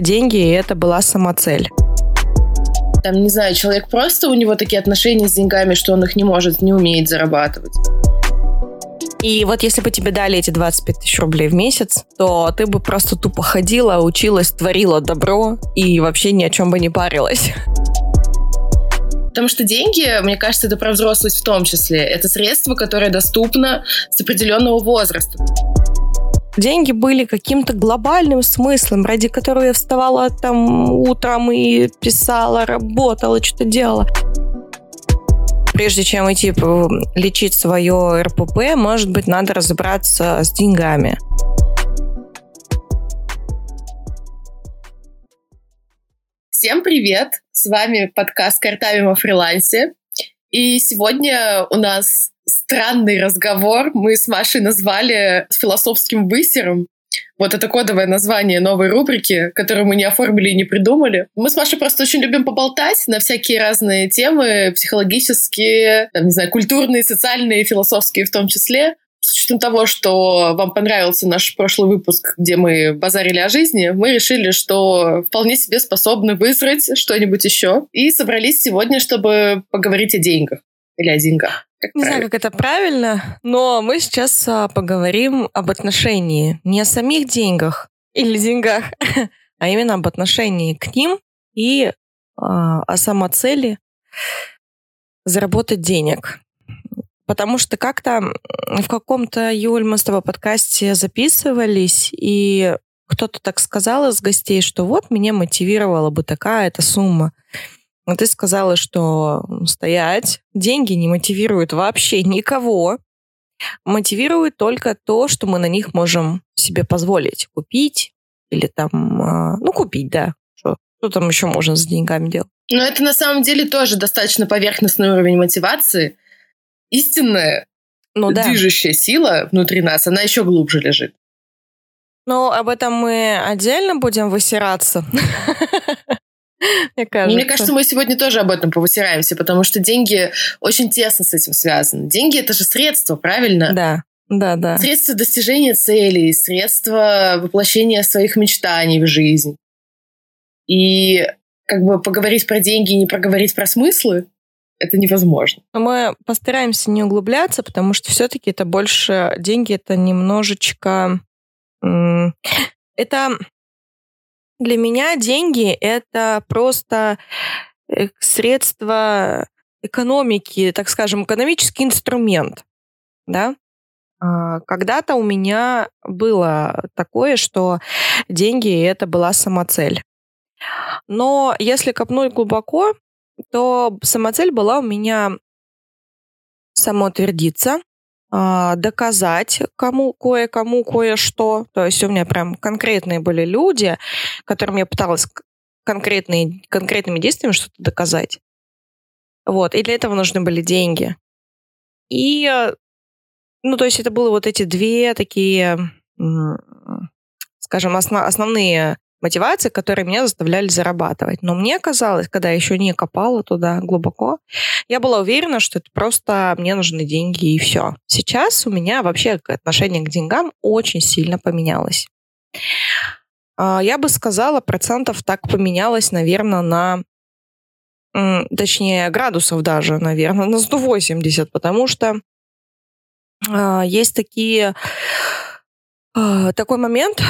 деньги и это была самоцель. Там, не знаю, человек просто у него такие отношения с деньгами, что он их не может, не умеет зарабатывать. И вот если бы тебе дали эти 25 тысяч рублей в месяц, то ты бы просто тупо ходила, училась, творила добро и вообще ни о чем бы не парилась. Потому что деньги, мне кажется, это про взрослость в том числе. Это средство, которое доступно с определенного возраста. Деньги были каким-то глобальным смыслом, ради которого я вставала там утром и писала, работала, что-то делала прежде чем идти лечить свое РПП, может быть, надо разобраться с деньгами. Всем привет! С вами подкаст «Картавим о фрилансе». И сегодня у нас странный разговор. Мы с Машей назвали философским высером. Вот это кодовое название новой рубрики, которую мы не оформили и не придумали. Мы с Машей просто очень любим поболтать на всякие разные темы, психологические, там, не знаю, культурные, социальные, философские в том числе. С учетом того, что вам понравился наш прошлый выпуск, где мы базарили о жизни, мы решили, что вполне себе способны вызрать что-нибудь еще. И собрались сегодня, чтобы поговорить о деньгах. Или о деньгах. Как не знаю, как это правильно, но мы сейчас а, поговорим об отношении. Не о самих деньгах или деньгах, а именно об отношении к ним и а, о самоцели заработать денег. Потому что как-то в каком-то, Юль, мы с тобой подкасте записывались, и кто-то так сказал из гостей, что вот меня мотивировала бы такая-то сумма. Но ты сказала, что стоять, деньги не мотивируют вообще никого. Мотивирует только то, что мы на них можем себе позволить купить или там, а, ну, купить, да. Что, что там еще можно с деньгами делать? Но это на самом деле тоже достаточно поверхностный уровень мотивации. Истинная ну, да. движущая сила внутри нас, она еще глубже лежит. Ну, об этом мы отдельно будем высираться. Мне кажется. Мне кажется, мы сегодня тоже об этом повытираемся, потому что деньги очень тесно с этим связаны. Деньги это же средство, правильно? Да. Да, да. Средство достижения целей, средство воплощения своих мечтаний в жизнь. И как бы поговорить про деньги и не проговорить про смыслы, это невозможно. Но мы постараемся не углубляться, потому что все-таки это больше деньги, это немножечко... Это для меня деньги — это просто э, средство экономики, так скажем, экономический инструмент, да. А, когда-то у меня было такое, что деньги — это была самоцель. Но если копнуть глубоко, то самоцель была у меня самоутвердиться, доказать кому кое-кому кое-что. То есть у меня прям конкретные были люди, которым я пыталась конкретные, конкретными действиями что-то доказать. Вот. И для этого нужны были деньги. И, ну, то есть это было вот эти две такие, скажем, основ, основные мотивации, которые меня заставляли зарабатывать. Но мне казалось, когда я еще не копала туда глубоко, я была уверена, что это просто мне нужны деньги и все. Сейчас у меня вообще отношение к деньгам очень сильно поменялось. А, я бы сказала, процентов так поменялось, наверное, на точнее, градусов даже, наверное, на 180, потому что э, есть такие э, такой момент,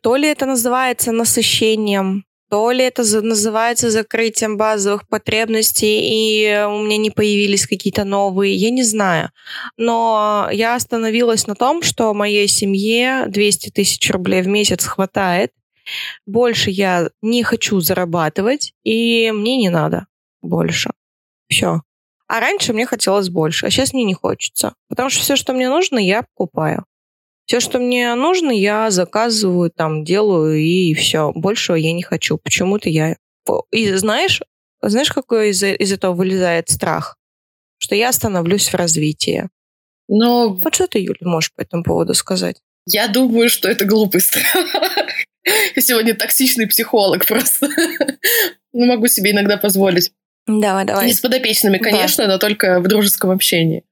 то ли это называется насыщением, то ли это называется закрытием базовых потребностей, и у меня не появились какие-то новые, я не знаю. Но я остановилась на том, что моей семье 200 тысяч рублей в месяц хватает. Больше я не хочу зарабатывать, и мне не надо больше. Все. А раньше мне хотелось больше, а сейчас мне не хочется. Потому что все, что мне нужно, я покупаю. Все, что мне нужно, я заказываю, там, делаю, и все. Большего я не хочу. Почему-то я... И знаешь, знаешь, какой из, из этого вылезает страх? Что я остановлюсь в развитии. Но... Вот что ты, Юля, можешь по этому поводу сказать? Я думаю, что это глупый страх. Я сегодня токсичный психолог просто. Ну, могу себе иногда позволить. Давай, давай. Не с подопечными, конечно, да. но только в дружеском общении.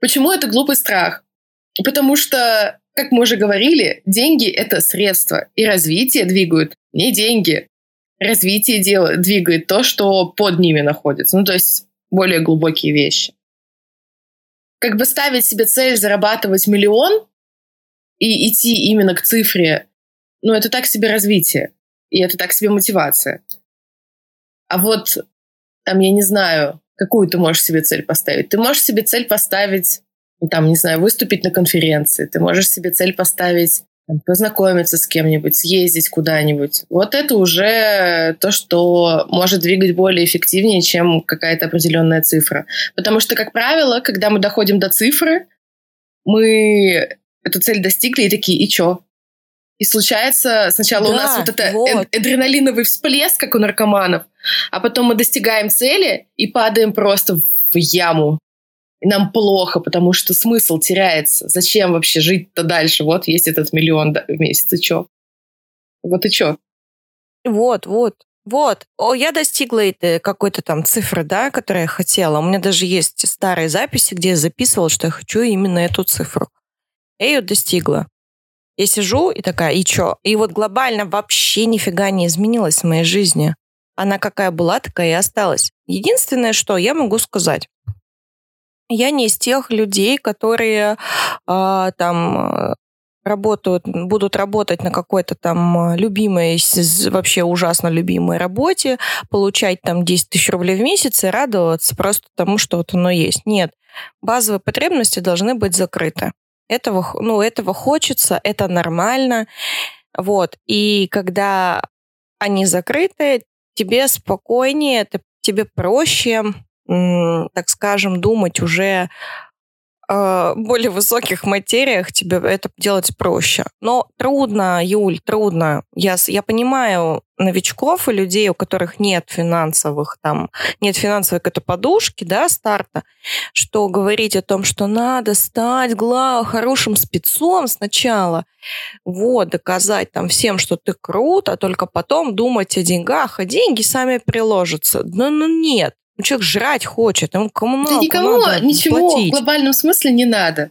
Почему это глупый страх? Потому что как мы уже говорили, деньги — это средства, и развитие двигают не деньги. Развитие делает, двигает то, что под ними находится. Ну, то есть более глубокие вещи. Как бы ставить себе цель зарабатывать миллион и идти именно к цифре, ну, это так себе развитие. И это так себе мотивация. А вот там, я не знаю, какую ты можешь себе цель поставить. Ты можешь себе цель поставить, там, не знаю, выступить на конференции. Ты можешь себе цель поставить там, познакомиться с кем-нибудь, съездить куда-нибудь. Вот это уже то, что может двигать более эффективнее, чем какая-то определенная цифра. Потому что, как правило, когда мы доходим до цифры, мы эту цель достигли и такие, и чё? И случается сначала да, у нас вот это вот. адреналиновый всплеск, как у наркоманов, а потом мы достигаем цели и падаем просто в яму. И нам плохо, потому что смысл теряется. Зачем вообще жить-то дальше? Вот есть этот миллион в месяц, и чё? Вот и чё? Вот, вот. Вот, О, я достигла этой какой-то там цифры, да, которую я хотела. У меня даже есть старые записи, где я записывала, что я хочу именно эту цифру. Я ее достигла. Я сижу и такая, и чё? И вот глобально вообще нифига не изменилась в моей жизни. Она какая была, такая и осталась. Единственное, что я могу сказать. Я не из тех людей, которые а, там работают, будут работать на какой-то там любимой, вообще ужасно любимой работе, получать там 10 тысяч рублей в месяц и радоваться просто тому, что вот оно есть. Нет, базовые потребности должны быть закрыты. Этого, ну, этого хочется, это нормально. Вот. И когда они закрыты, тебе спокойнее, тебе проще, так скажем, думать уже э, более высоких материях тебе это делать проще. Но трудно, Юль, трудно. Я, я понимаю новичков и людей, у которых нет финансовых, там, нет финансовой какой-то подушки, да, старта, что говорить о том, что надо стать глав, хорошим спецом сначала, вот, доказать там всем, что ты крут, а только потом думать о деньгах, а деньги сами приложатся. Ну, ну нет, ну, человек жрать хочет, ему коммуналку Да никому надо ничего платить. в глобальном смысле не надо.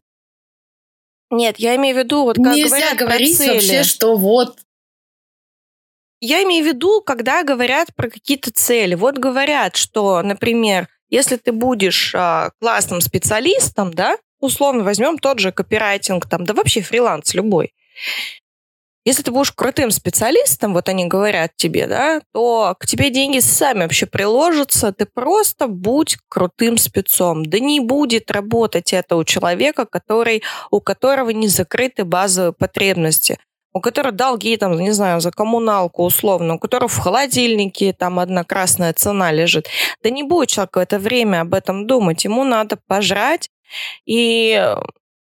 Нет, я имею в виду, вот как Нельзя говорить цели. вообще, что вот... Я имею в виду, когда говорят про какие-то цели. Вот говорят, что, например, если ты будешь а, классным специалистом, да, условно возьмем тот же копирайтинг, там, да вообще фриланс любой, если ты будешь крутым специалистом, вот они говорят тебе, да, то к тебе деньги сами вообще приложатся, ты просто будь крутым спецом. Да не будет работать это у человека, который, у которого не закрыты базовые потребности у которого долги, там, не знаю, за коммуналку условно, у которого в холодильнике там одна красная цена лежит. Да не будет человек в это время об этом думать. Ему надо пожрать и э,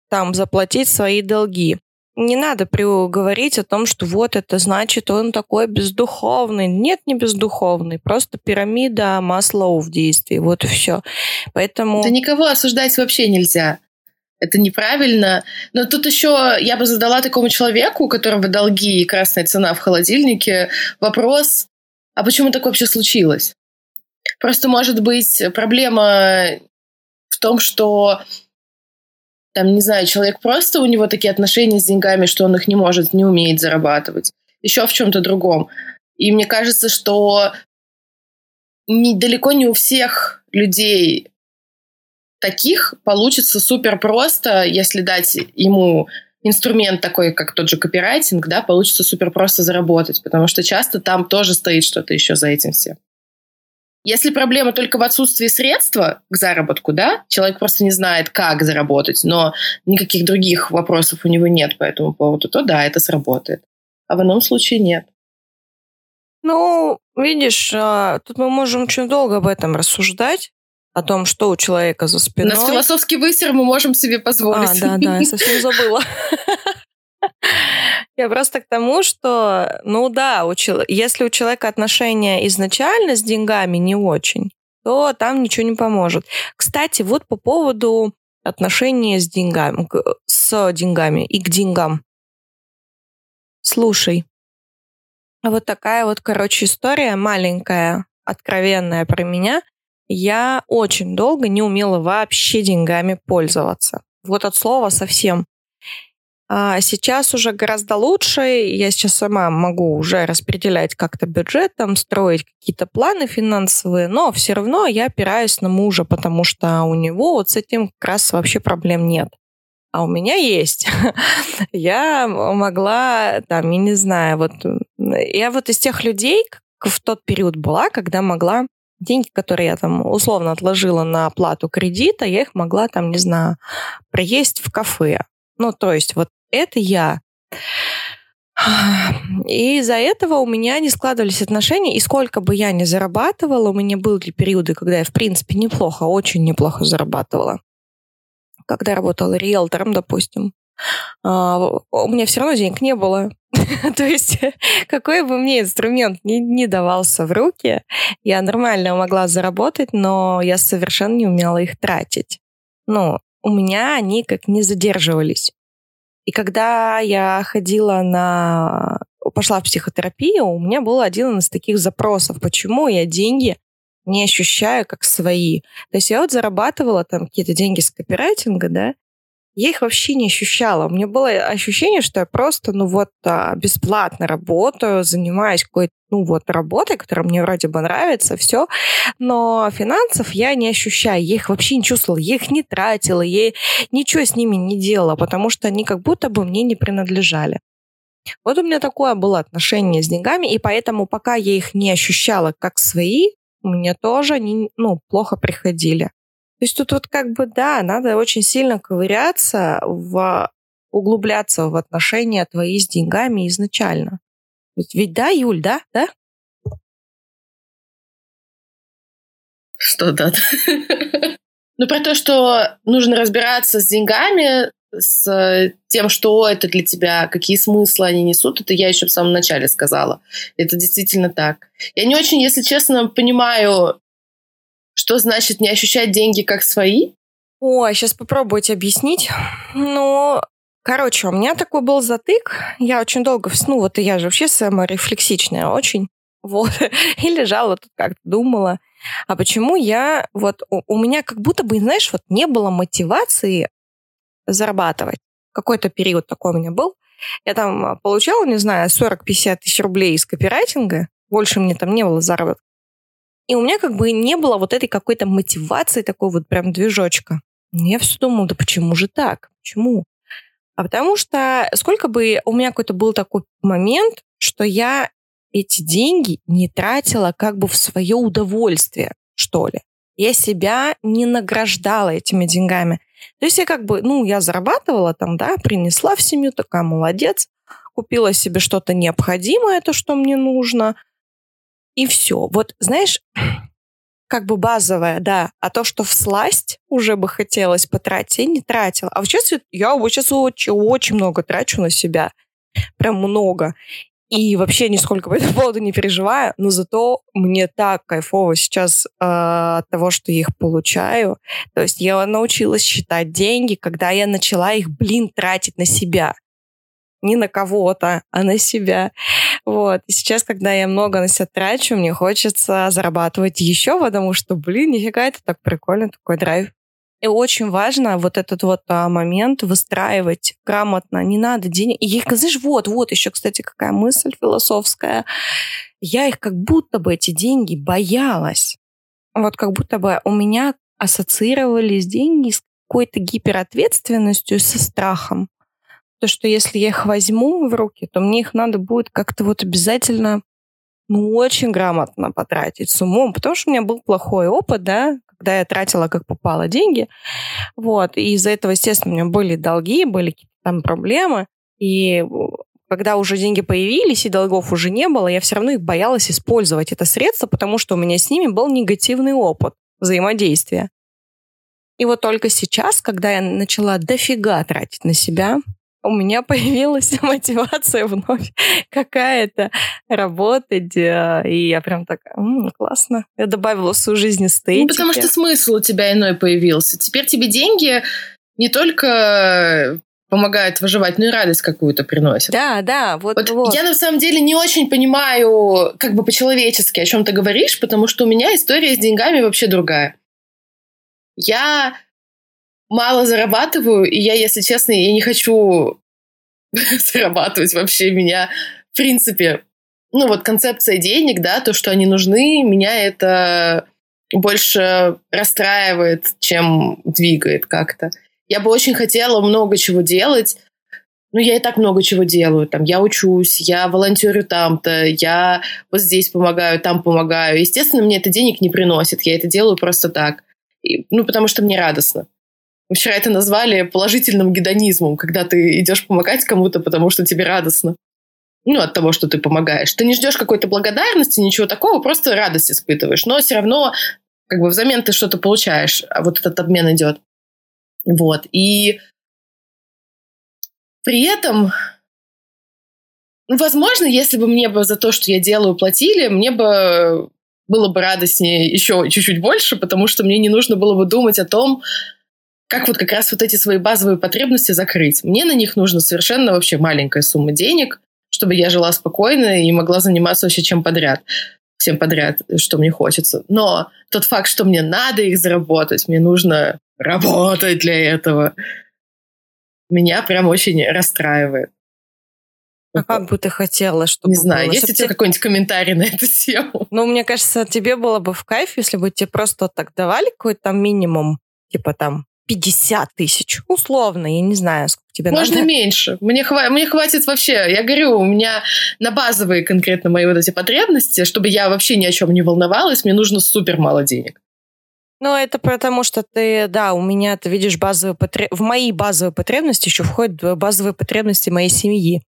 там заплатить свои долги не надо говорить о том, что вот это значит, он такой бездуховный. Нет, не бездуховный, просто пирамида Маслоу в действии, вот и все. Поэтому... Да никого осуждать вообще нельзя. Это неправильно. Но тут еще я бы задала такому человеку, у которого долги и красная цена в холодильнике, вопрос, а почему так вообще случилось? Просто, может быть, проблема в том, что там, не знаю, человек просто, у него такие отношения с деньгами, что он их не может, не умеет зарабатывать. Еще в чем-то другом. И мне кажется, что не, далеко не у всех людей таких получится супер просто, если дать ему инструмент такой, как тот же копирайтинг, да, получится супер просто заработать, потому что часто там тоже стоит что-то еще за этим всем. Если проблема только в отсутствии средства к заработку, да, человек просто не знает, как заработать, но никаких других вопросов у него нет по этому поводу, то да, это сработает. А в ином случае нет. Ну, видишь, а, тут мы можем очень долго об этом рассуждать, о том, что у человека за спиной. У нас философский высер мы можем себе позволить. А, да, да, я совсем забыла. Я просто к тому, что, ну да, у, если у человека отношения изначально с деньгами не очень, то там ничего не поможет. Кстати, вот по поводу отношения с деньгами, с деньгами и к деньгам. Слушай, вот такая вот, короче, история маленькая, откровенная про меня. Я очень долго не умела вообще деньгами пользоваться. Вот от слова совсем. А сейчас уже гораздо лучше. Я сейчас сама могу уже распределять как-то бюджет, там, строить какие-то планы финансовые, но все равно я опираюсь на мужа, потому что у него вот с этим как раз вообще проблем нет. А у меня есть. я могла, там, я не знаю, вот я вот из тех людей в тот период была, когда могла деньги, которые я там условно отложила на оплату кредита, я их могла там, не знаю, проесть в кафе. Ну, то есть вот это я. И из-за этого у меня не складывались отношения, и сколько бы я ни зарабатывала, у меня были периоды, когда я, в принципе, неплохо, очень неплохо зарабатывала. Когда работала риэлтором, допустим, а, у меня все равно денег не было. То есть какой бы мне инструмент ни, ни давался в руки, я нормально могла заработать, но я совершенно не умела их тратить. Ну, у меня они как не задерживались. И когда я ходила на... пошла в психотерапию, у меня был один из таких запросов, почему я деньги не ощущаю как свои. То есть я вот зарабатывала там какие-то деньги с копирайтинга, да, я их вообще не ощущала. У меня было ощущение, что я просто, ну вот, а, бесплатно работаю, занимаюсь какой-то, ну вот, работой, которая мне вроде бы нравится, все. Но финансов я не ощущаю. Я их вообще не чувствовала, я их не тратила, я ничего с ними не делала, потому что они как будто бы мне не принадлежали. Вот у меня такое было отношение с деньгами, и поэтому пока я их не ощущала как свои, у меня тоже они, ну, плохо приходили. То есть тут вот как бы, да, надо очень сильно ковыряться, в, углубляться в отношения твои с деньгами изначально. Ведь, ведь да, Юль, да? Да? Что да? Ну, про то, что нужно разбираться с деньгами, с тем, что это для тебя, какие смыслы они несут, это я еще в самом начале сказала. Это действительно так. Я не очень, если честно, понимаю что значит не ощущать деньги как свои? Ой, сейчас попробуйте объяснить. Ну, короче, у меня такой был затык. Я очень долго, ну вот я же вообще саморефлексичная очень. Вот. И лежала тут как-то, думала. А почему я... Вот у, у меня как будто бы, знаешь, вот не было мотивации зарабатывать. Какой-то период такой у меня был. Я там получала, не знаю, 40-50 тысяч рублей из копирайтинга. Больше мне там не было заработка. И у меня как бы не было вот этой какой-то мотивации, такой вот прям движочка. Я все думала, да почему же так? Почему? А потому что сколько бы у меня какой-то был такой момент, что я эти деньги не тратила как бы в свое удовольствие, что ли. Я себя не награждала этими деньгами. То есть я как бы, ну, я зарабатывала там, да, принесла в семью, такая молодец, купила себе что-то необходимое, то, что мне нужно, и все. Вот, знаешь, как бы базовое, да. А то, что в сласть уже бы хотелось потратить, я не тратила. А сейчас я вот сейчас очень, очень много трачу на себя. Прям много. И вообще нисколько по этому поводу не переживаю, но зато мне так кайфово сейчас э, от того, что я их получаю. То есть я научилась считать деньги, когда я начала их, блин, тратить на себя не на кого-то, а на себя. Вот. И сейчас, когда я много на себя трачу, мне хочется зарабатывать еще, потому что, блин, нифига, это так прикольно, такой драйв. И очень важно вот этот вот а, момент выстраивать грамотно. Не надо денег. И их, знаешь, вот, вот еще, кстати, какая мысль философская. Я их как будто бы эти деньги боялась. Вот как будто бы у меня ассоциировались деньги с какой-то гиперответственностью, со страхом то, что если я их возьму в руки, то мне их надо будет как-то вот обязательно ну, очень грамотно потратить с умом, потому что у меня был плохой опыт, да, когда я тратила как попало деньги, вот, и из-за этого, естественно, у меня были долги, были какие-то там проблемы, и когда уже деньги появились и долгов уже не было, я все равно их боялась использовать это средство, потому что у меня с ними был негативный опыт взаимодействия. И вот только сейчас, когда я начала дофига тратить на себя, у меня появилась мотивация вновь какая-то работать, э, и я прям такая, м-м, классно. Я добавила в свою жизнь эстетики. Ну, потому что смысл у тебя иной появился. Теперь тебе деньги не только помогают выживать, но и радость какую-то приносят. Да, да, вот, вот, вот. Я на самом деле не очень понимаю, как бы по-человечески, о чем ты говоришь, потому что у меня история с деньгами вообще другая. Я мало зарабатываю, и я, если честно, я не хочу зарабатывать вообще меня, в принципе, ну вот концепция денег, да, то, что они нужны, меня это больше расстраивает, чем двигает как-то. Я бы очень хотела много чего делать, ну, я и так много чего делаю. Там, я учусь, я волонтерю там-то, я вот здесь помогаю, там помогаю. Естественно, мне это денег не приносит. Я это делаю просто так. И, ну, потому что мне радостно. Вчера это назвали положительным гедонизмом, когда ты идешь помогать кому-то, потому что тебе радостно. Ну, от того, что ты помогаешь. Ты не ждешь какой-то благодарности, ничего такого, просто радость испытываешь. Но все равно, как бы взамен ты что-то получаешь, а вот этот обмен идет. Вот. И при этом, ну, возможно, если бы мне бы за то, что я делаю, платили, мне бы было бы радостнее еще чуть-чуть больше, потому что мне не нужно было бы думать о том, как вот как раз вот эти свои базовые потребности закрыть. Мне на них нужно совершенно вообще маленькая сумма денег, чтобы я жила спокойно и могла заниматься вообще чем подряд всем подряд, что мне хочется. Но тот факт, что мне надо их заработать, мне нужно работать для этого, меня прям очень расстраивает. А как бы ты хотела, чтобы Не знаю, было? есть у тебя какой-нибудь комментарий на эту тему? Ну, мне кажется, тебе было бы в кайф, если бы тебе просто так давали какой-то там минимум, типа там 50 тысяч, условно, я не знаю, сколько тебе Можно надо. меньше. Мне, хва- мне хватит вообще. Я говорю, у меня на базовые конкретно мои вот эти потребности, чтобы я вообще ни о чем не волновалась, мне нужно супер мало денег. Ну, это потому что ты, да, у меня, ты видишь, базовые потреб... в мои базовые потребности еще входят базовые потребности моей семьи.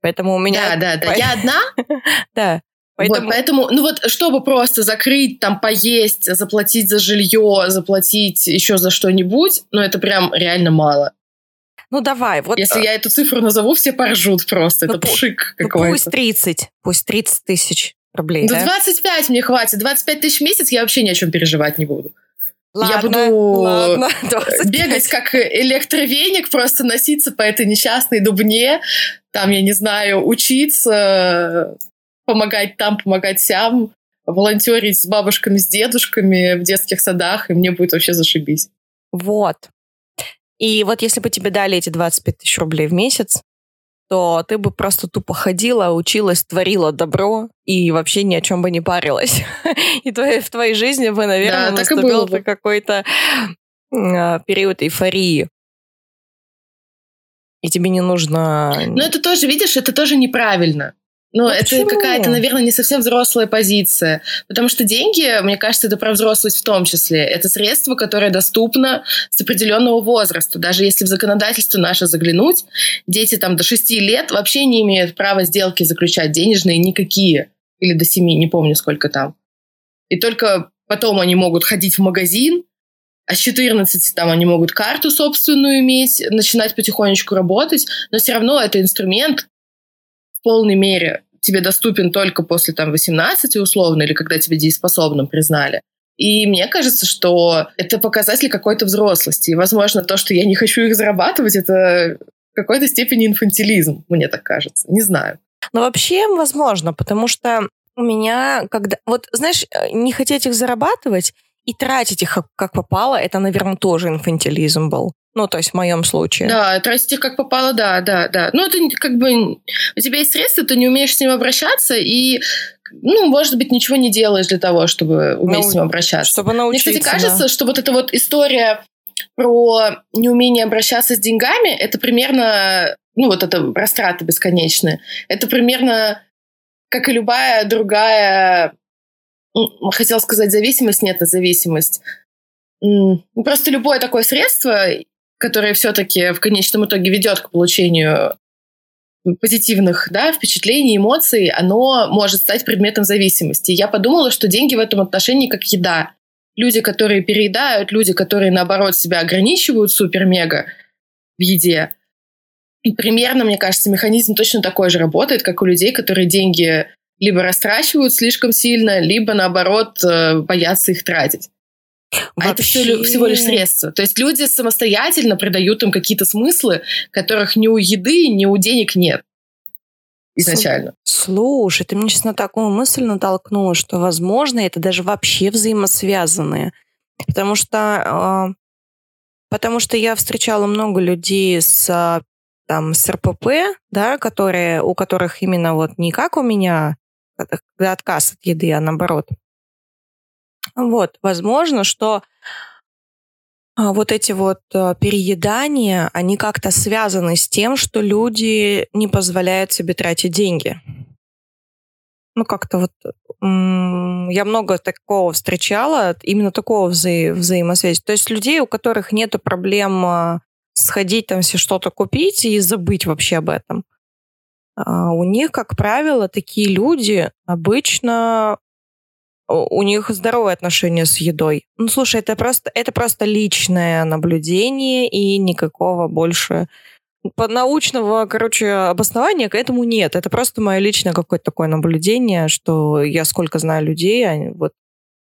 Поэтому у меня... Да, да, да. Я одна, Да. Поэтому... Вот, поэтому, ну вот, чтобы просто закрыть, там, поесть, заплатить за жилье, заплатить еще за что-нибудь, ну, это прям реально мало. Ну, давай. Вот, Если я эту цифру назову, все поржут просто. Ну, это пшик ну, какой-то. пусть 30, пусть 30 тысяч рублей, Да да? 25 мне хватит. 25 тысяч в месяц я вообще ни о чем переживать не буду. Ладно, я буду ладно, 25. бегать как электровеник, просто носиться по этой несчастной дубне, там, я не знаю, учиться, помогать там, помогать сям, волонтерить с бабушками, с дедушками в детских садах, и мне будет вообще зашибись. Вот. И вот если бы тебе дали эти 25 тысяч рублей в месяц, то ты бы просто тупо ходила, училась, творила добро и вообще ни о чем бы не парилась. И в твоей жизни бы, наверное, Да, наступил бы какой-то а, период эйфории. И тебе не нужно... Но это тоже, видишь, это тоже неправильно. Ну, Ну, это какая-то, наверное, не совсем взрослая позиция. Потому что деньги, мне кажется, это про взрослость в том числе. Это средство, которое доступно с определенного возраста. Даже если в законодательство наше заглянуть, дети там до 6 лет вообще не имеют права сделки заключать денежные никакие. Или до 7, не помню, сколько там. И только потом они могут ходить в магазин, а с 14 там они могут карту собственную иметь, начинать потихонечку работать, но все равно это инструмент полной мере тебе доступен только после там 18 условно, или когда тебя дееспособным признали. И мне кажется, что это показатель какой-то взрослости. И, возможно, то, что я не хочу их зарабатывать, это в какой-то степени инфантилизм, мне так кажется. Не знаю. Но вообще возможно, потому что у меня, когда... Вот, знаешь, э, не хотеть их зарабатывать и тратить их как попало, это, наверное, тоже инфантилизм был. Ну, то есть в моем случае. Да, тратить их как попало, да, да, да. Ну, это как бы... У тебя есть средства, ты не умеешь с ним обращаться, и, ну, может быть, ничего не делаешь для того, чтобы уметь Ну, с ним обращаться. Чтобы Мне, научиться. кстати, кажется, да. что вот эта вот история про неумение обращаться с деньгами, это примерно, ну вот это растраты бесконечные, это примерно как и любая другая, хотела сказать зависимость, нет, это зависимость. Ну, Просто любое такое средство, которое все-таки в конечном итоге ведет к получению позитивных да, впечатлений, эмоций, оно может стать предметом зависимости. Я подумала, что деньги в этом отношении как еда. Люди, которые переедают, люди, которые, наоборот, себя ограничивают супер-мега в еде. И примерно, мне кажется, механизм точно такой же работает, как у людей, которые деньги либо растрачивают слишком сильно, либо, наоборот, э, боятся их тратить. А это лю- всего лишь средство. То есть люди самостоятельно придают им какие-то смыслы, которых ни у еды, ни у денег нет изначально. Слушай, ты мне сейчас на такую мысль натолкнула, что, возможно, это даже вообще взаимосвязанные. Потому что, а, потому что я встречала много людей с а, там с РПП, да, которые, у которых именно вот не как у меня, когда отказ от еды, а наоборот. Вот, возможно, что а, вот эти вот э, переедания, они как-то связаны с тем, что люди не позволяют себе тратить деньги. Ну, как-то вот я много такого встречала, именно такого вза взаимосвязи. То есть людей, у которых нет проблем а, сходить там все что-то купить и забыть вообще об этом. А у них, как правило, такие люди обычно у них здоровое отношение с едой. Ну, слушай, это просто, это просто личное наблюдение и никакого больше научного, короче, обоснования к этому нет. Это просто мое личное какое-то такое наблюдение, что я сколько знаю людей, они, вот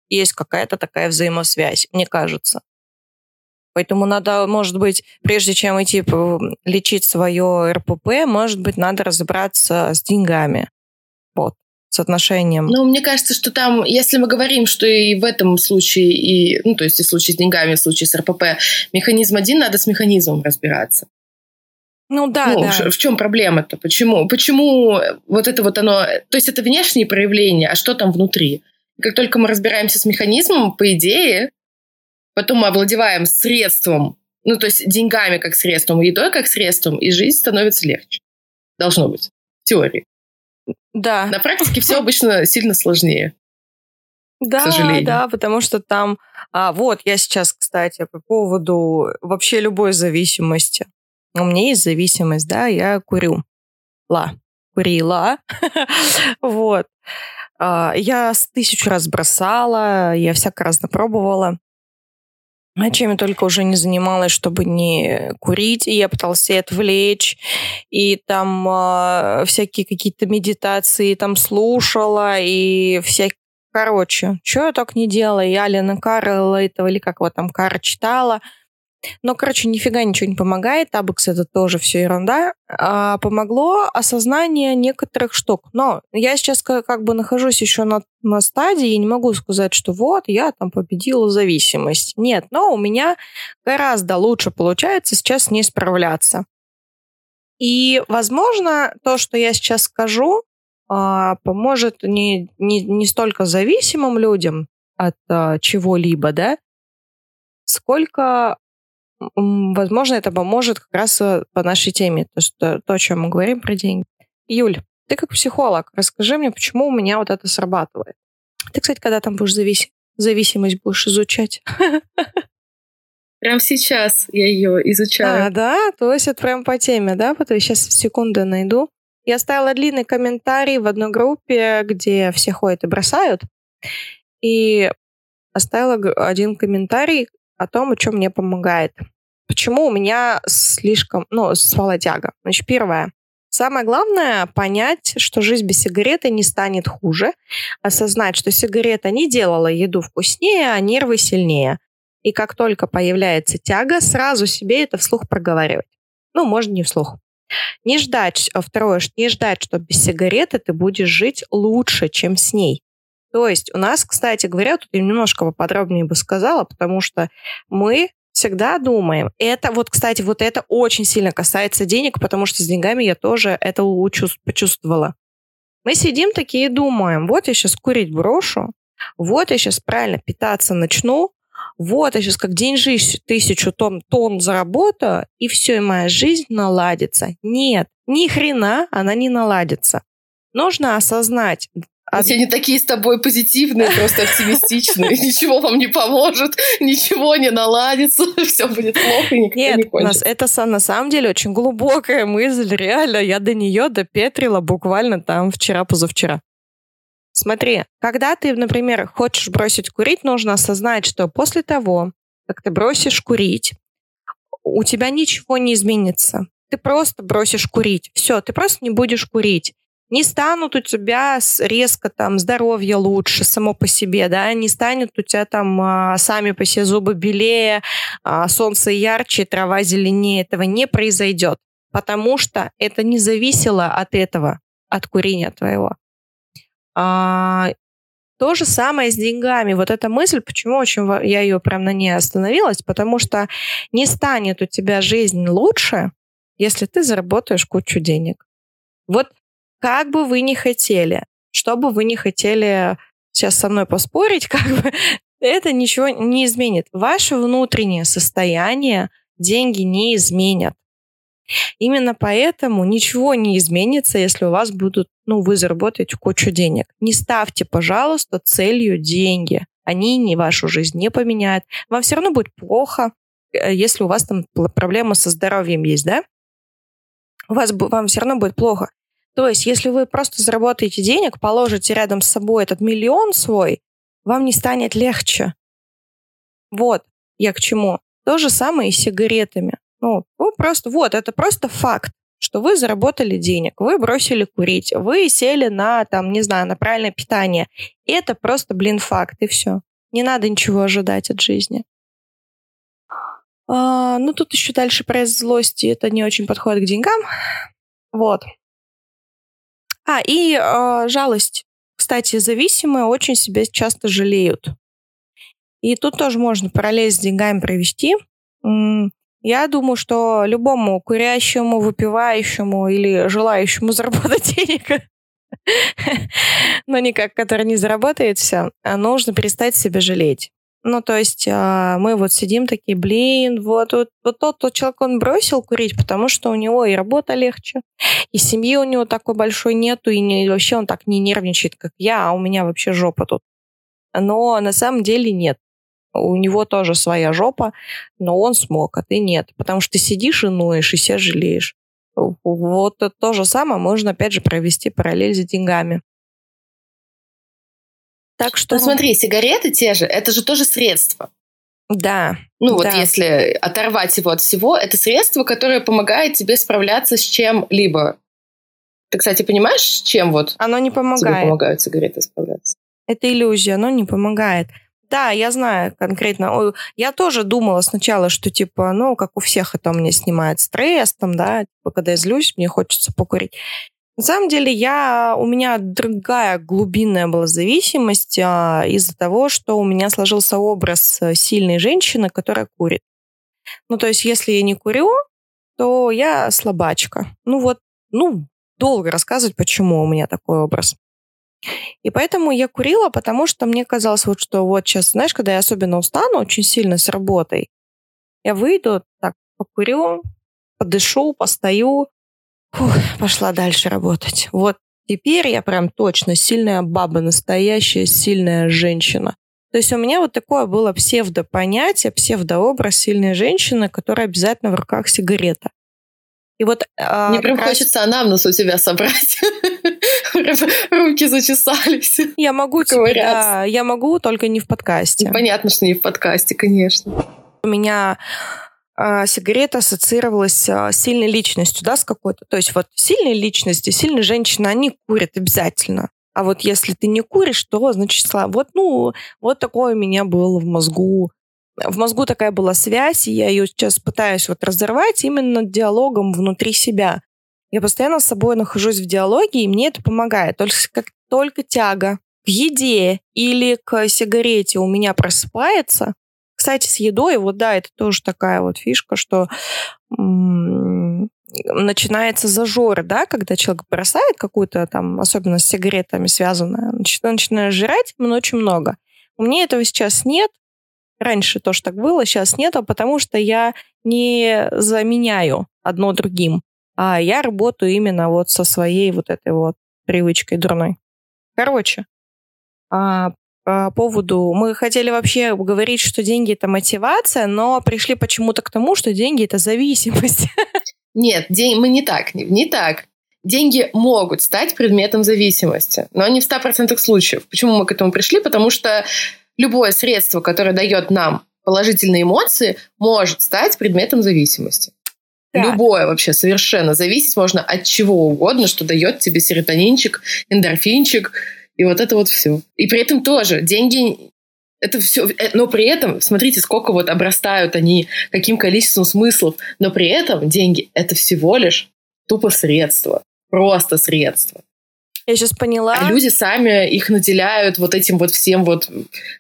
есть какая-то такая взаимосвязь, мне кажется. Поэтому надо, может быть, прежде чем идти лечить свое РПП, может быть, надо разобраться с деньгами. Вот с отношением? Ну, мне кажется, что там, если мы говорим, что и в этом случае, и, ну, то есть и в случае с деньгами, и в случае с РПП, механизм один, надо с механизмом разбираться. Ну да, ну, да. В чем проблема-то? Почему? Почему вот это вот оно... То есть это внешние проявления, а что там внутри? Как только мы разбираемся с механизмом, по идее, потом мы овладеваем средством, ну то есть деньгами как средством, едой как средством, и жизнь становится легче. Должно быть. В теории. Да. На практике все обычно сильно сложнее. Да, к сожалению. да, потому что там... А, вот, я сейчас, кстати, по поводу вообще любой зависимости. У меня есть зависимость, да, я курю. Ла. Курила. вот. А, я с тысячу раз бросала, я всяко раз пробовала. А чем я только уже не занималась, чтобы не курить, и я пыталась отвлечь, и там э, всякие какие-то медитации там слушала, и всякие Короче, что я так не делала? Я Алина Карла этого, или как вот там Кара читала. Но, короче, нифига ничего не помогает. Абекс это тоже все ерунда. А помогло осознание некоторых штук. Но я сейчас как, бы нахожусь еще на, на стадии и не могу сказать, что вот, я там победила зависимость. Нет, но у меня гораздо лучше получается сейчас с ней справляться. И, возможно, то, что я сейчас скажу, а, поможет не, не, не столько зависимым людям от а, чего-либо, да, сколько возможно, это поможет как раз э, по нашей теме, то, что, то, о чем мы говорим про деньги. Юль, ты как психолог, расскажи мне, почему у меня вот это срабатывает. Ты, кстати, когда там будешь завис... зависимость будешь изучать? Прям сейчас я ее изучаю. А, да? То есть это прям по теме, да? Потом сейчас секунды найду. Я оставила длинный комментарий в одной группе, где все ходят и бросают. И оставила один комментарий, о том, о чем мне помогает. Почему у меня слишком, ну, свала тяга? Значит, первое. Самое главное — понять, что жизнь без сигареты не станет хуже. Осознать, что сигарета не делала еду вкуснее, а нервы сильнее. И как только появляется тяга, сразу себе это вслух проговаривать. Ну, может, не вслух. Не ждать, а второе, не ждать, что без сигареты ты будешь жить лучше, чем с ней. То есть у нас, кстати говоря, тут я немножко поподробнее бы сказала, потому что мы всегда думаем. Это вот, кстати, вот это очень сильно касается денег, потому что с деньгами я тоже это почувствовала. Мы сидим такие и думаем, вот я сейчас курить брошу, вот я сейчас правильно питаться начну, вот я сейчас как деньжи тысячу тонн, тонн заработаю, и все, и моя жизнь наладится. Нет, ни хрена она не наладится. Нужно осознать, а... Все они такие с тобой позитивные, просто оптимистичные. Ничего вам не поможет, ничего не наладится, все будет плохо и никогда Нет, не кончится. это на самом деле очень глубокая мысль, реально. Я до нее допетрила буквально там вчера-позавчера. Смотри, когда ты, например, хочешь бросить курить, нужно осознать, что после того, как ты бросишь курить, у тебя ничего не изменится. Ты просто бросишь курить. Все, ты просто не будешь курить не станут у тебя резко там здоровье лучше само по себе, да, не станет у тебя там а, сами по себе зубы белее, а, солнце ярче, трава зеленее, этого не произойдет, потому что это не зависело от этого, от курения твоего. А, то же самое с деньгами. Вот эта мысль, почему очень я ее прям на ней остановилась, потому что не станет у тебя жизнь лучше, если ты заработаешь кучу денег. Вот как бы вы ни хотели, что бы вы ни хотели сейчас со мной поспорить, как бы это ничего не изменит. Ваше внутреннее состояние деньги не изменят. Именно поэтому ничего не изменится, если у вас будут, ну, вы заработаете кучу денег. Не ставьте, пожалуйста, целью деньги. Они не вашу жизнь не поменяют. Вам все равно будет плохо, э, если у вас там проблемы со здоровьем есть, да? У вас, вам все равно будет плохо. То есть, если вы просто заработаете денег, положите рядом с собой этот миллион свой, вам не станет легче. Вот, я к чему. То же самое и с сигаретами. Ну, вы просто, вот, это просто факт, что вы заработали денег, вы бросили курить, вы сели на, там, не знаю, на правильное питание. И это просто, блин, факт, и все. Не надо ничего ожидать от жизни. А, ну, тут еще дальше про злость, это не очень подходит к деньгам. Вот. А, и э, жалость. Кстати, зависимые очень себя часто жалеют. И тут тоже можно параллель с деньгами провести. Я думаю, что любому курящему, выпивающему или желающему заработать денег, но никак, который не заработает все, нужно перестать себя жалеть. Ну, то есть э, мы вот сидим такие, блин, вот, вот, вот тот, тот человек, он бросил курить, потому что у него и работа легче, и семьи у него такой большой нету, и не, вообще он так не нервничает, как я, а у меня вообще жопа тут. Но на самом деле нет. У него тоже своя жопа, но он смог, а ты нет. Потому что ты сидишь и ноешь, и себя жалеешь. Вот то же самое можно, опять же, провести параллель с деньгами. Так что... Ну смотри, сигареты те же, это же тоже средство. Да. Ну да. вот если оторвать его от всего, это средство, которое помогает тебе справляться с чем-либо. Ты, кстати, понимаешь, с чем вот оно не помогает. тебе помогают сигареты справляться? Это иллюзия, оно не помогает. Да, я знаю конкретно. Я тоже думала сначала, что типа, ну, как у всех это у меня снимает стресс, там, да, типа, когда я злюсь, мне хочется покурить. На самом деле я, у меня другая глубинная была зависимость а, из-за того, что у меня сложился образ э, сильной женщины, которая курит. Ну, то есть, если я не курю, то я слабачка. Ну вот, ну, долго рассказывать, почему у меня такой образ. И поэтому я курила, потому что мне казалось, вот что вот сейчас, знаешь, когда я особенно устану очень сильно с работой, я выйду, так, покурю, подышу, постою, Фух, пошла дальше работать. Вот теперь я прям точно сильная баба, настоящая сильная женщина. То есть у меня вот такое было псевдопонятие, псевдообраз сильной женщины, которая обязательно в руках сигарета. И вот а, Мне прям раз... хочется анамнез у тебя собрать. Руки зачесались. Я могу тебе, да, я могу, только не в подкасте. Понятно, что не в подкасте, конечно. У меня сигарета ассоциировалась а, с сильной личностью, да, с какой-то. То есть вот сильные личности, сильные женщины, они курят обязательно. А вот если ты не куришь, то, значит, вот, ну, вот такое у меня было в мозгу. В мозгу такая была связь, и я ее сейчас пытаюсь вот разорвать именно диалогом внутри себя. Я постоянно с собой нахожусь в диалоге, и мне это помогает. Только как только тяга к еде или к сигарете у меня просыпается, кстати, с едой, вот да, это тоже такая вот фишка, что начинается зажор, да, когда человек бросает какую-то там, особенно с сигаретами связанное, начинает жрать очень много. У меня этого сейчас нет. Раньше тоже так было, сейчас нет, потому что я не заменяю одно другим, а я работаю именно вот со своей вот этой вот привычкой дурной. Короче, а, по поводу... Мы хотели вообще говорить, что деньги — это мотивация, но пришли почему-то к тому, что деньги — это зависимость. Нет, день... мы не так, не так. Деньги могут стать предметом зависимости, но не в 100% случаев. Почему мы к этому пришли? Потому что любое средство, которое дает нам положительные эмоции, может стать предметом зависимости. Так. Любое вообще совершенно зависеть можно от чего угодно, что дает тебе серотонинчик, эндорфинчик, и вот это вот все. И при этом тоже деньги это все, э, но при этом, смотрите, сколько вот обрастают они, каким количеством смыслов, но при этом деньги — это всего лишь тупо средство, просто средство. Я сейчас поняла. А люди сами их наделяют вот этим вот всем вот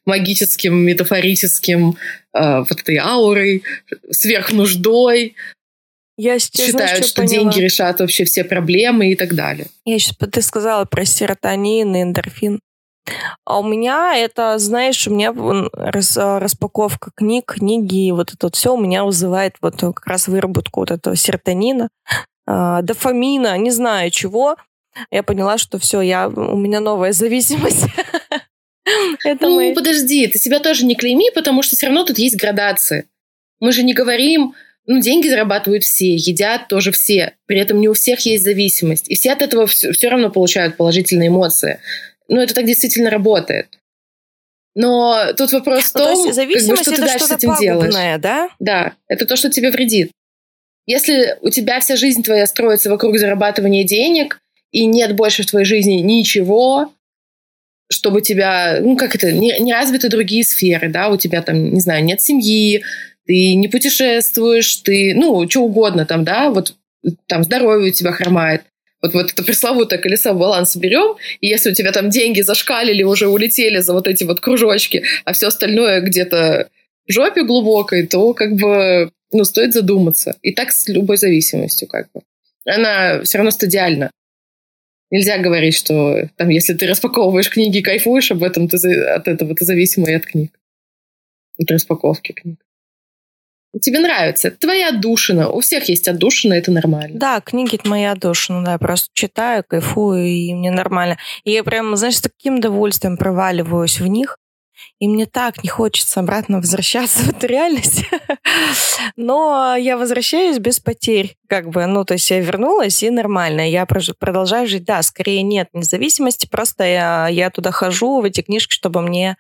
магическим, метафорическим, э, вот этой аурой, сверхнуждой, Я сейчас, считают, знаешь, что поняла? деньги решат вообще все проблемы и так далее. Я сейчас, ты сказала про серотонин и эндорфин. А у меня это, знаешь, у меня рас, распаковка книг, книги, и вот это вот все у меня вызывает вот как раз выработку вот этого серотонина, э, дофамина, не знаю чего. Я поняла, что все, я, у меня новая зависимость. Это ну, мы... подожди, ты себя тоже не клейми, потому что все равно тут есть градации. Мы же не говорим, ну, деньги зарабатывают все, едят тоже все. При этом не у всех есть зависимость. И все от этого все, все равно получают положительные эмоции. Ну, это так действительно работает. Но тут вопрос ну, в том, то как бы, что ты дальше с этим делаешь. да? Да, это то, что тебе вредит. Если у тебя вся жизнь твоя строится вокруг зарабатывания денег, и нет больше в твоей жизни ничего, чтобы тебя, ну, как это, не, не развиты другие сферы, да, у тебя там, не знаю, нет семьи, ты не путешествуешь, ты, ну, что угодно там, да, вот там здоровье у тебя хромает. Вот, вот это пресловутое колесо баланса берем, и если у тебя там деньги зашкалили, уже улетели за вот эти вот кружочки, а все остальное где-то в жопе глубокой, то как бы, ну, стоит задуматься. И так с любой зависимостью как бы. Она все равно стадиальна. Нельзя говорить, что там, если ты распаковываешь книги и кайфуешь об этом, ты от этого ты зависимый от книг. От распаковки книг. Тебе нравится, это твоя отдушина. У всех есть отдушина, это нормально. Да, книги это моя отдушина, да, я просто читаю, кайфую, и мне нормально. И я прям, знаешь, с таким удовольствием проваливаюсь в них. И мне так не хочется обратно возвращаться в эту реальность. Но я возвращаюсь без потерь. Как бы, ну, то есть я вернулась, и нормально. Я продолжаю жить. Да, скорее нет независимости. Просто я, я туда хожу, в эти книжки, чтобы мне...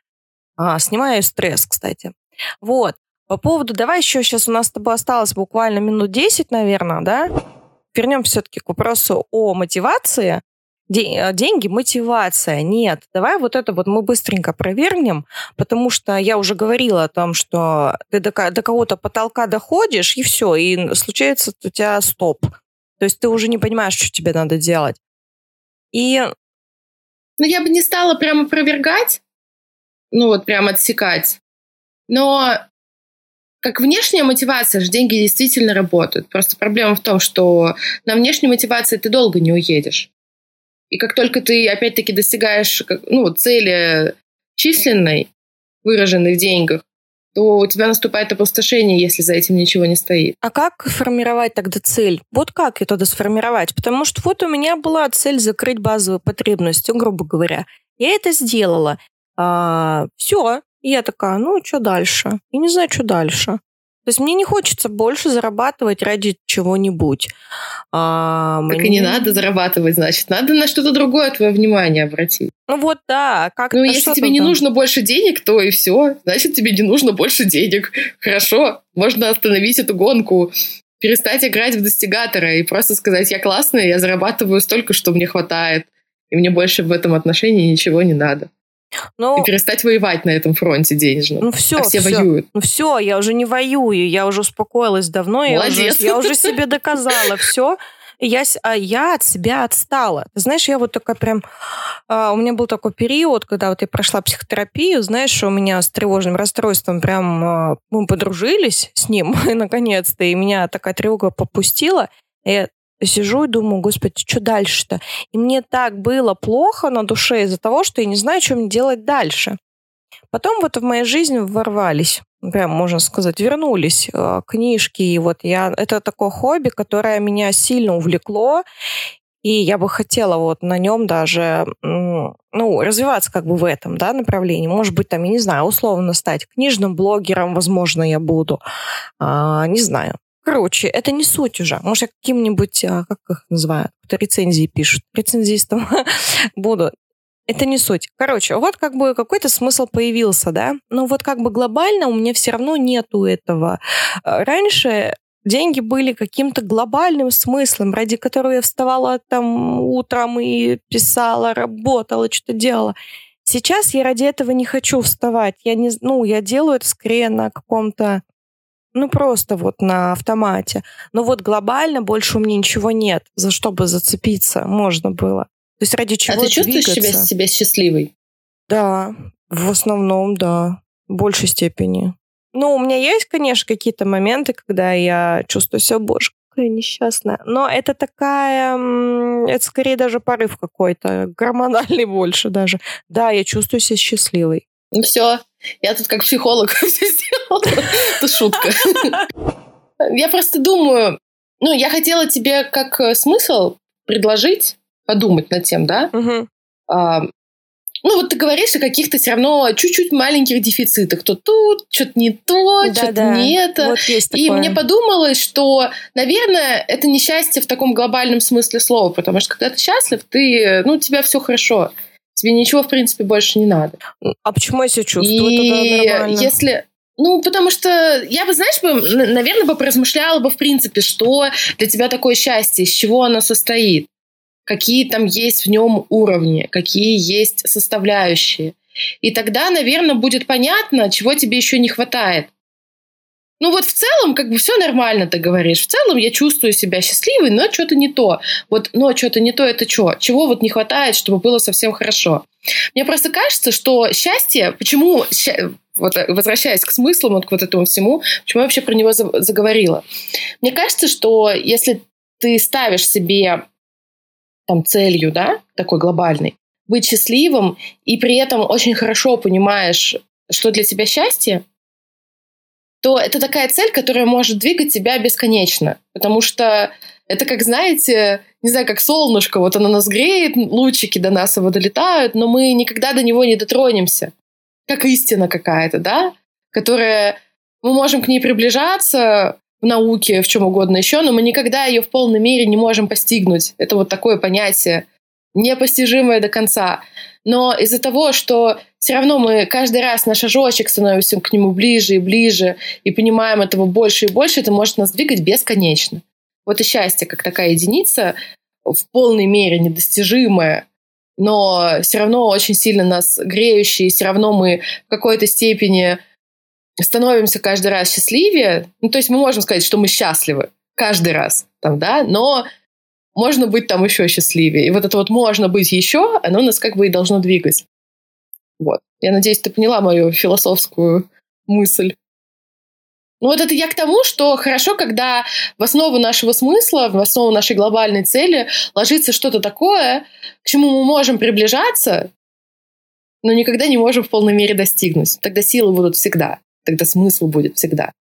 А, снимаю стресс, кстати. Вот. По поводу... Давай еще сейчас у нас с тобой осталось буквально минут 10, наверное, да? Вернемся все-таки к вопросу о мотивации. Э, деньги, мотивация. Нет, давай вот это вот мы быстренько провернем, потому что я уже говорила о том, что ты до, до кого-то потолка доходишь, и все, и случается у тебя стоп. То есть ты уже не понимаешь, что тебе надо делать. И... Ну, я бы не стала прямо опровергать, ну, вот прям отсекать. Но как внешняя мотивация же деньги действительно работают. Просто проблема в том, что на внешней мотивации ты долго не уедешь. И как только ты, опять-таки, достигаешь ну, цели численной, выраженной в деньгах, то у тебя наступает опустошение, если за этим ничего не стоит. А как формировать тогда цель? Вот как ее тогда сформировать? Потому что вот у меня была цель закрыть базовую потребность, грубо говоря. Я это сделала. А, все. И я такая, ну, что дальше? Я не знаю, что дальше. То есть мне не хочется больше зарабатывать ради чего-нибудь. А, так мне... и не надо зарабатывать, значит. Надо на что-то другое твое внимание обратить. Ну вот да. Как ну если тебе не нужно больше денег, то и все. Значит, тебе не нужно больше денег. Хорошо, можно остановить эту гонку, перестать играть в достигатора и просто сказать, я классная, я зарабатываю столько, что мне хватает. И мне больше в этом отношении ничего не надо. Но... И перестать воевать на этом фронте денежном. Ну все, а все, все воюют. Ну все, я уже не воюю, я уже успокоилась давно, Молодец. я уже, я уже себе доказала все. Я, а я от себя отстала. Знаешь, я вот такая прям... А, у меня был такой период, когда вот я прошла психотерапию, знаешь, у меня с тревожным расстройством прям... А, мы подружились с ним, наконец-то, и меня такая тревога попустила. И сижу и думаю, господи, что дальше-то? И мне так было плохо на душе из-за того, что я не знаю, что мне делать дальше. Потом вот в моей жизни ворвались, прям можно сказать, вернулись э, книжки. И вот я... Это такое хобби, которое меня сильно увлекло. И я бы хотела вот на нем даже, ну, развиваться как бы в этом, да, направлении. Может быть, там, я не знаю, условно стать книжным блогером, возможно, я буду. А, не знаю. Короче, это не суть уже. Может, я каким-нибудь, а, как их называют, кто рецензии пишут, рецензистом буду. Это не суть. Короче, вот как бы какой-то смысл появился, да? Но вот как бы глобально у меня все равно нету этого. А, раньше деньги были каким-то глобальным смыслом, ради которого я вставала там утром и писала, работала, что-то делала. Сейчас я ради этого не хочу вставать. Я не, ну, я делаю это скорее на каком-то ну, просто вот на автомате. Но вот глобально больше у меня ничего нет, за что бы зацепиться можно было. То есть ради чего А ты чувствуешь себя, себя счастливой? Да, в основном, да, в большей степени. Ну, у меня есть, конечно, какие-то моменты, когда я чувствую себя, боже, одинокая, несчастная. Но это такая... Это скорее даже порыв какой-то, гормональный больше даже. Да, я чувствую себя счастливой. Ну все, я тут как психолог все сделала. Это шутка. Я просто думаю, ну, я хотела тебе как э, смысл предложить подумать над тем, да? Угу. А, ну, вот ты говоришь о каких-то все равно чуть-чуть маленьких дефицитах. То тут, что-то не то, да, что-то да. не это. Вот есть И мне подумалось, что, наверное, это несчастье в таком глобальном смысле слова, потому что когда ты счастлив, ты, ну, у тебя все хорошо. Тебе ничего, в принципе, больше не надо. А почему я себя чувствую? И если... Ну, потому что я бы, знаешь, бы, наверное, бы поразмышляла бы, в принципе, что для тебя такое счастье, из чего оно состоит какие там есть в нем уровни, какие есть составляющие. И тогда, наверное, будет понятно, чего тебе еще не хватает. Ну вот в целом, как бы все нормально, ты говоришь. В целом я чувствую себя счастливой, но что-то не то. Вот, но что-то не то, это что? Чего вот не хватает, чтобы было совсем хорошо? Мне просто кажется, что счастье, почему, вот возвращаясь к смыслам, вот к вот этому всему, почему я вообще про него заговорила? Мне кажется, что если ты ставишь себе там целью, да, такой глобальной, быть счастливым и при этом очень хорошо понимаешь, что для тебя счастье, то это такая цель, которая может двигать тебя бесконечно. Потому что это как, знаете, не знаю, как солнышко, вот оно нас греет, лучики до нас его долетают, но мы никогда до него не дотронемся. Как истина какая-то, да, которая... Мы можем к ней приближаться, в науке, в чем угодно еще, но мы никогда ее в полной мере не можем постигнуть. Это вот такое понятие, непостижимое до конца. Но из-за того, что все равно мы каждый раз на шажочек становимся к нему ближе и ближе, и понимаем этого больше и больше, это может нас двигать бесконечно. Вот и счастье, как такая единица, в полной мере недостижимая, но все равно очень сильно нас греющие, все равно мы в какой-то степени становимся каждый раз счастливее. Ну, то есть мы можем сказать, что мы счастливы каждый раз, там, да, но можно быть там еще счастливее. И вот это вот можно быть еще, оно нас как бы и должно двигать. Вот. Я надеюсь, ты поняла мою философскую мысль. Ну вот это я к тому, что хорошо, когда в основу нашего смысла, в основу нашей глобальной цели ложится что-то такое, к чему мы можем приближаться, но никогда не можем в полной мере достигнуть. Тогда силы будут всегда тогда смысл будет всегда.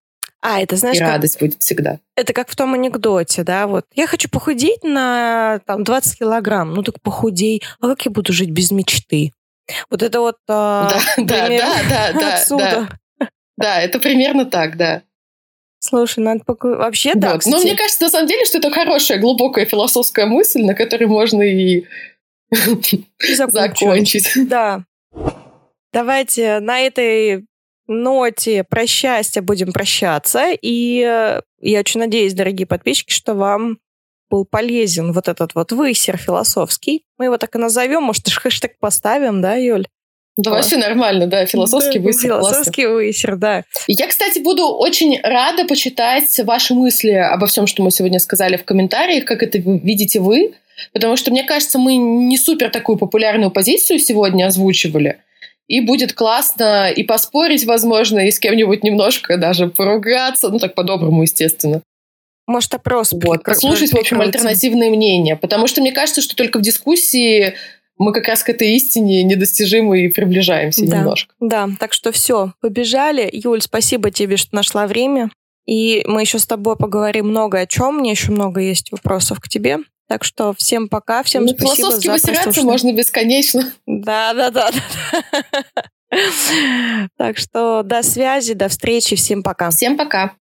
А, это знаешь, и радость как... будет всегда. Это как в том анекдоте, да, вот. Я хочу похудеть на там 20 килограмм. Ну так похудей. А как я буду жить без мечты? Вот это вот а, да, да, да, да, да, отсюда. Да. да, это примерно так, да. Слушай, надо поку... вообще да. Но мне кажется, на самом деле, что это хорошая, глубокая философская мысль, на которой можно и закончить. Да. Давайте на этой ноте про счастье будем прощаться. И э, я очень надеюсь, дорогие подписчики, что вам был полезен вот этот вот высер философский. Мы его так и назовем, может, хэштег поставим, да, Юль? Да, Класс. вообще нормально, да, философский да, высер. Философский классно. высер, да. Я, кстати, буду очень рада почитать ваши мысли обо всем, что мы сегодня сказали в комментариях, как это видите вы, потому что, мне кажется, мы не супер такую популярную позицию сегодня озвучивали. И будет классно и поспорить, возможно, и с кем-нибудь немножко даже поругаться. Ну, так по-доброму, естественно. Может, опрос. Вот, послушать, в общем, альтернативные мнения. Потому что мне кажется, что только в дискуссии мы как раз к этой истине недостижимы и приближаемся да, немножко. Да, так что все, побежали. Юль, спасибо тебе, что нашла время. И мы еще с тобой поговорим много о чем. Мне еще много есть вопросов к тебе. Так что всем пока, всем ну, спасибо за прослушивание. можно бесконечно. Да, да, да. Так что до связи, до встречи, всем пока. Всем пока.